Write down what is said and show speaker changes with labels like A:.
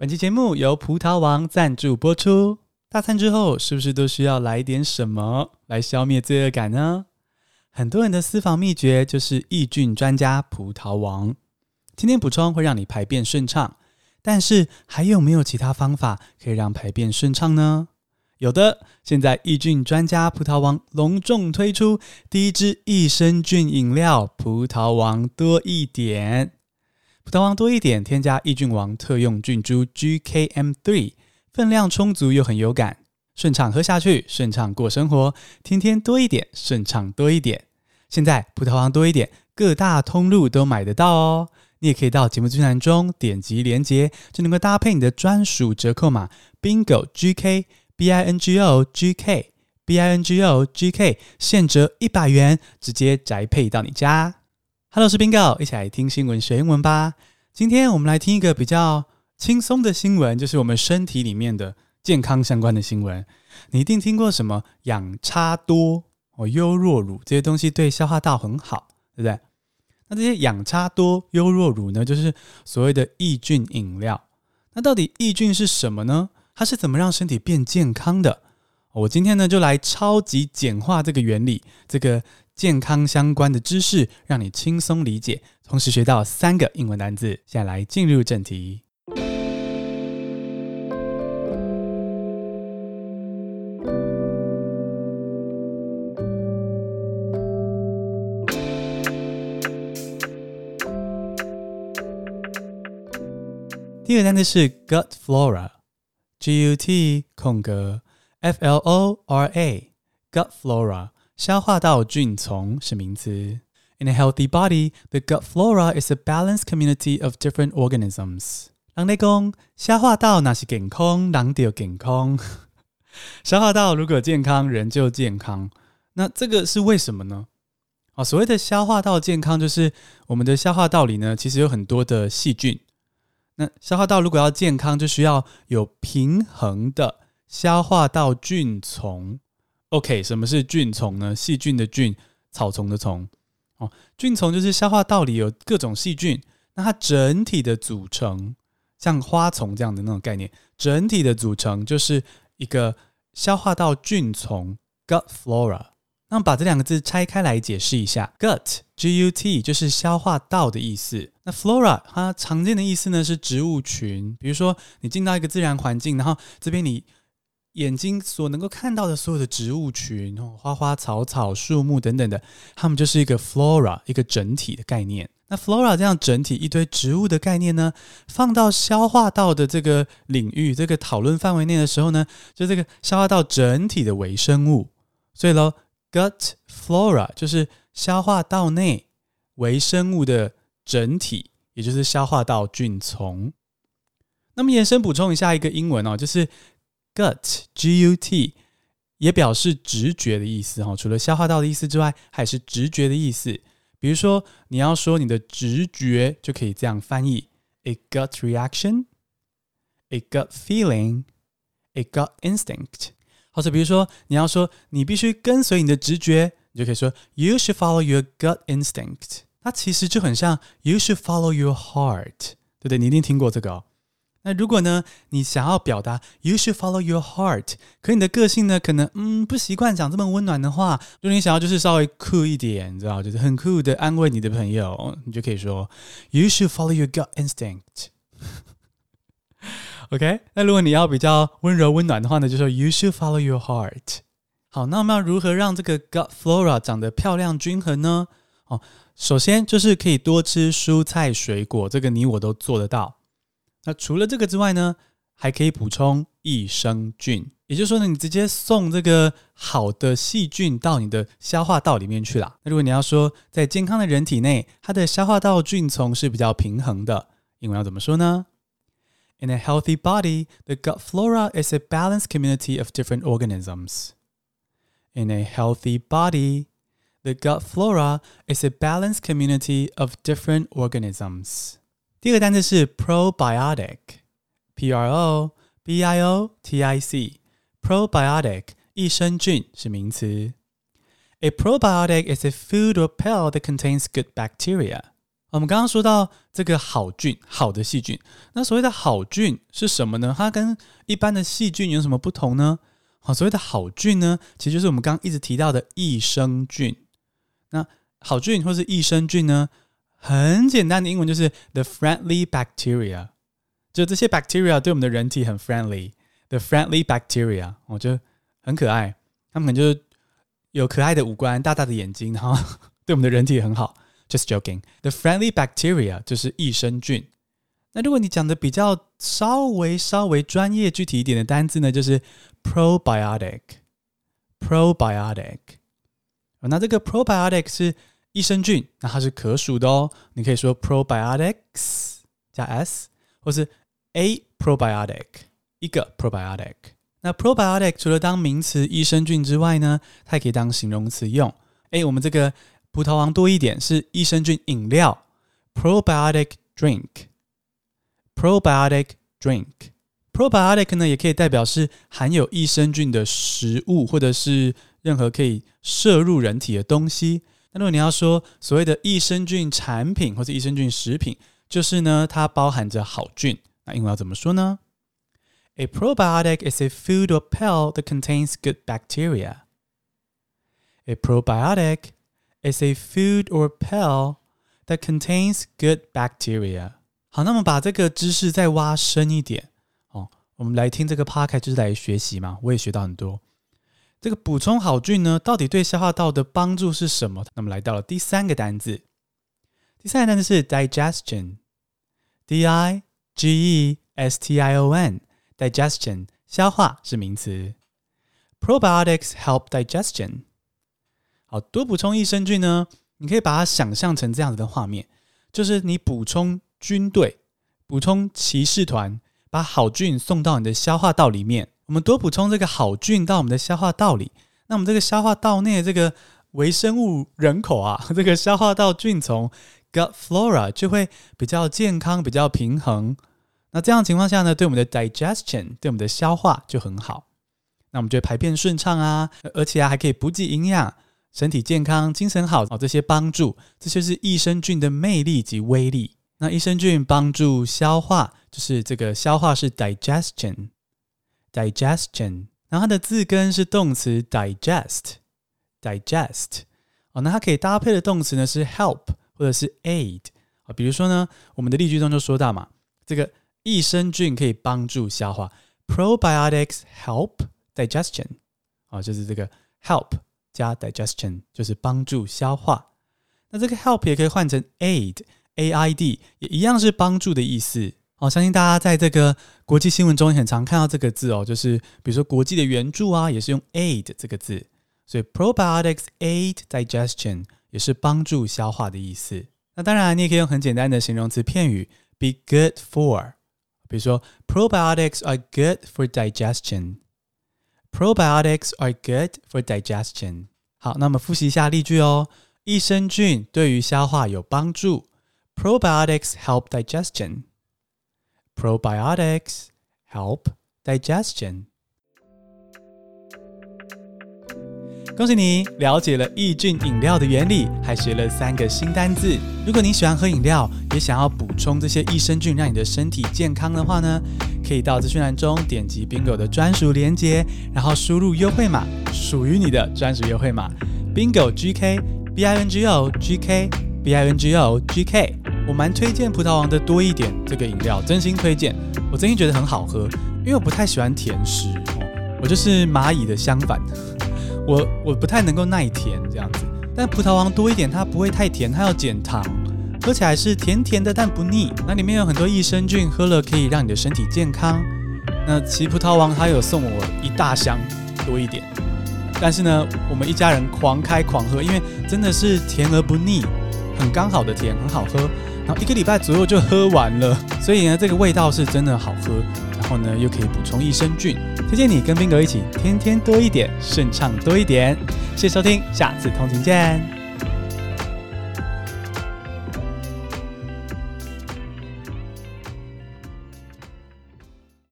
A: 本期节目由葡萄王赞助播出。大餐之后，是不是都需要来点什么来消灭罪恶感呢？很多人的私房秘诀就是益菌专家葡萄王。今天补充会让你排便顺畅，但是还有没有其他方法可以让排便顺畅呢？有的，现在益菌专家葡萄王隆重推出第一支益生菌饮料——葡萄王多一点。葡萄王多一点添加益菌王特用菌株 GKM3，分量充足又很有感，顺畅喝下去，顺畅过生活，天天多一点，顺畅多一点。现在葡萄王多一点各大通路都买得到哦，你也可以到节目资讯中点击链接，就能够搭配你的专属折扣码 Bingo GK B I N G O G K B I N G O G K，现折一百元，直接宅配到你家。Hello，我是 Bingo，一起来听新闻学英文吧。今天我们来听一个比较轻松的新闻，就是我们身体里面的健康相关的新闻。你一定听过什么养差多哦、优酪乳这些东西对消化道很好，对不对？那这些养差多、优酪乳呢，就是所谓的益菌饮料。那到底益菌是什么呢？它是怎么让身体变健康的？我今天呢就来超级简化这个原理，这个。健康相关的知识，让你轻松理解，同时学到三个英文单字。现在来进入正题。第一个单词是 gut flora，G U T 空格 F L O R A，gut flora。消化道菌丛是名词。In a healthy body, the gut flora is a balanced community of different organisms。人类讲，消化道那是健康，人就健康。消化道如果健康，人就健康。那这个是为什么呢？啊，所谓的消化道健康，就是我们的消化道里呢，其实有很多的细菌。那消化道如果要健康，就需要有平衡的消化道菌丛。OK，什么是菌丛呢？细菌的菌，草丛的丛。哦，菌丛就是消化道里有各种细菌，那它整体的组成，像花丛这样的那种概念，整体的组成就是一个消化道菌丛 （gut flora）。那么把这两个字拆开来解释一下，gut（G-U-T） 就是消化道的意思。那 flora 它常见的意思呢是植物群，比如说你进到一个自然环境，然后这边你。眼睛所能够看到的所有的植物群，花花草草、树木等等的，它们就是一个 flora，一个整体的概念。那 flora 这样整体一堆植物的概念呢，放到消化道的这个领域、这个讨论范围内的时候呢，就这个消化道整体的微生物。所以喽，gut flora 就是消化道内微生物的整体，也就是消化道菌丛。那么延伸补充一下一个英文哦，就是。Gut, G-U-T，也表示直觉的意思哈。除了消化道的意思之外，还是直觉的意思。比如说，你要说你的直觉，就可以这样翻译：a gut reaction, a gut feeling, a gut instinct。或者比如说，你要说你必须跟随你的直觉，你就可以说：You should follow your gut instinct。它其实就很像 You should follow your heart，对不对？你一定听过这个。那如果呢，你想要表达 “You should follow your heart”，可你的个性呢，可能嗯不习惯讲这么温暖的话。如果你想要就是稍微酷一点，你知道，就是很酷的安慰你的朋友，你就可以说 “You should follow your gut instinct”。OK，那如果你要比较温柔温暖的话呢，就说 “You should follow your heart”。好，那我们要如何让这个 gut flora 长得漂亮均衡呢？哦，首先就是可以多吃蔬菜水果，这个你我都做得到。那除了这个之外呢，还可以补充益生菌，也就是说呢，你直接送这个好的细菌到你的消化道里面去了。那如果你要说在健康的人体内，它的消化道菌丛是比较平衡的，英文要怎么说呢？In a healthy body, the gut flora is a balanced community of different organisms. In a healthy body, the gut flora is a balanced community of different organisms. 第一个单词是 probiotic，p r o b i o t i c，probiotic 益生菌是名词。A probiotic is a food or pill that contains good bacteria。我们刚刚说到这个好菌，好的细菌。那所谓的好菌是什么呢？它跟一般的细菌有什么不同呢？好，所谓的好菌呢，其实就是我们刚刚一直提到的益生菌。那好菌或是益生菌呢，很简单的英文就是 the friendly bacteria，就这些 bacteria 对我们的人体很 friendly，the friendly bacteria，我觉得很可爱。他们可能就是有可爱的五官、大大的眼睛，然后对我们的人体很好。Just joking. The friendly bacteria 就是益生菌。那如果你讲的比较稍微稍微专业具体一点的单字呢，就是 probiotic。probiotic。那这个 probiotic 是益生菌，那它是可数的哦。你可以说 probiotics 加 s，或是 a probiotic 一个 probiotic。那 probiotic 除了当名词益生菌之外呢，它也可以当形容词用。诶，我们这个。葡萄王多一点是益生菌饮料，probiotic drink，probiotic drink，probiotic 呢也可以代表是含有益生菌的食物，或者是任何可以摄入人体的东西。那如果你要说所谓的益生菌产品或者益生菌食品，就是呢它包含着好菌。那英文要怎么说呢？A probiotic is a food or pill that contains good bacteria. A probiotic is a food or pill that contains good bacteria。好，那么把这个知识再挖深一点哦，我们来听这个 podcast 就是来学习嘛，我也学到很多。这个补充好菌呢，到底对消化道的帮助是什么？那么来到了第三个单字，第三个单字是 digestion，d i g e s t i o n，digestion 消化是名词，probiotics help digestion。好，多补充益生菌呢？你可以把它想象成这样子的画面，就是你补充军队、补充骑士团，把好菌送到你的消化道里面。我们多补充这个好菌到我们的消化道里，那我们这个消化道内的这个微生物人口啊，这个消化道菌丛 gut flora 就会比较健康、比较平衡。那这样情况下呢，对我们的 digestion，对我们的消化就很好。那我们就排便顺畅啊，而且啊还可以补给营养。身体健康、精神好哦，这些帮助，这就是益生菌的魅力及威力。那益生菌帮助消化，就是这个消化是 digestion Digestion，然后它的字根是动词 digest，digest。哦，那它可以搭配的动词呢是 help 或者是 aid。啊，比如说呢，我们的例句中就说到嘛，这个益生菌可以帮助消化，probiotics help digestion。啊，就是这个 help 加 digestion 就是帮助消化。那这个 help 也可以换成 aid，a i d 也一样是帮助的意思。哦，相信大家在这个国际新闻中很常看到这个字哦，就是比如说国际的援助啊，也是用 aid 这个字，所以 probiotics aid digestion 也是帮助消化的意思。那当然，你也可以用很简单的形容词片语 be good for，比如说 probiotics are good for digestion。Probiotics are good for digestion。好，那么复习一下例句哦。益生菌对于消化有帮助。Probiotics help digestion. Probiotics help digestion. 恭喜你了解了益菌饮料的原理，还学了三个新单字。如果你喜欢喝饮料，也想要补充这些益生菌，让你的身体健康的话呢，可以到资讯栏中点击 Bingo 的专属链接，然后输入优惠码，属于你的专属优惠码 Bingo GK B I N G O G K B I N G O G K。我蛮推荐葡萄王的多一点这个饮料，真心推荐。我真心觉得很好喝，因为我不太喜欢甜食，我就是蚂蚁的相反。我我不太能够耐甜这样子，但葡萄王多一点，它不会太甜，它要减糖，喝起来是甜甜的但不腻。那里面有很多益生菌，喝了可以让你的身体健康。那其实葡萄王它有送我一大箱多一点，但是呢，我们一家人狂开狂喝，因为真的是甜而不腻，很刚好的甜，很好喝。然后一个礼拜左右就喝完了，所以呢，这个味道是真的好喝。然后呢，又可以补充益生菌，推荐你跟宾哥一起天天多一点，顺畅多一点。谢谢收听，下次通勤见。